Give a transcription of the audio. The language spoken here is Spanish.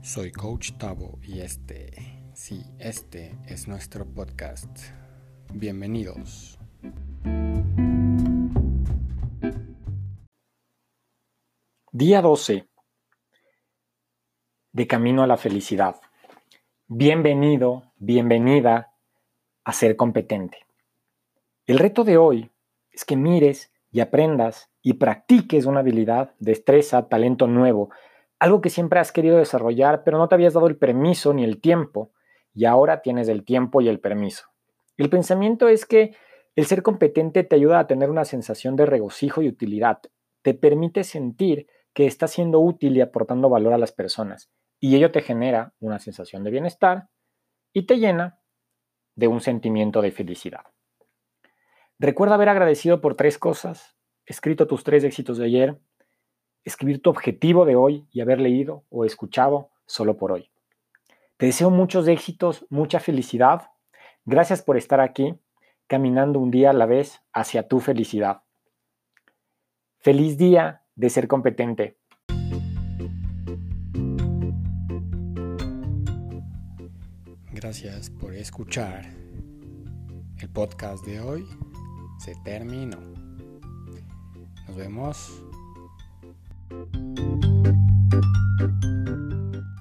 Soy Coach Tavo y este, sí, este es nuestro podcast. Bienvenidos. Día 12. De camino a la felicidad. Bienvenido, bienvenida a ser competente. El reto de hoy es que mires y aprendas y practiques una habilidad, destreza, talento nuevo algo que siempre has querido desarrollar, pero no te habías dado el permiso ni el tiempo, y ahora tienes el tiempo y el permiso. El pensamiento es que el ser competente te ayuda a tener una sensación de regocijo y utilidad, te permite sentir que estás siendo útil y aportando valor a las personas, y ello te genera una sensación de bienestar y te llena de un sentimiento de felicidad. Recuerda haber agradecido por tres cosas, escrito tus tres éxitos de ayer, escribir tu objetivo de hoy y haber leído o escuchado solo por hoy. Te deseo muchos éxitos, mucha felicidad. Gracias por estar aquí, caminando un día a la vez hacia tu felicidad. Feliz día de ser competente. Gracias por escuchar. El podcast de hoy se terminó. Nos vemos you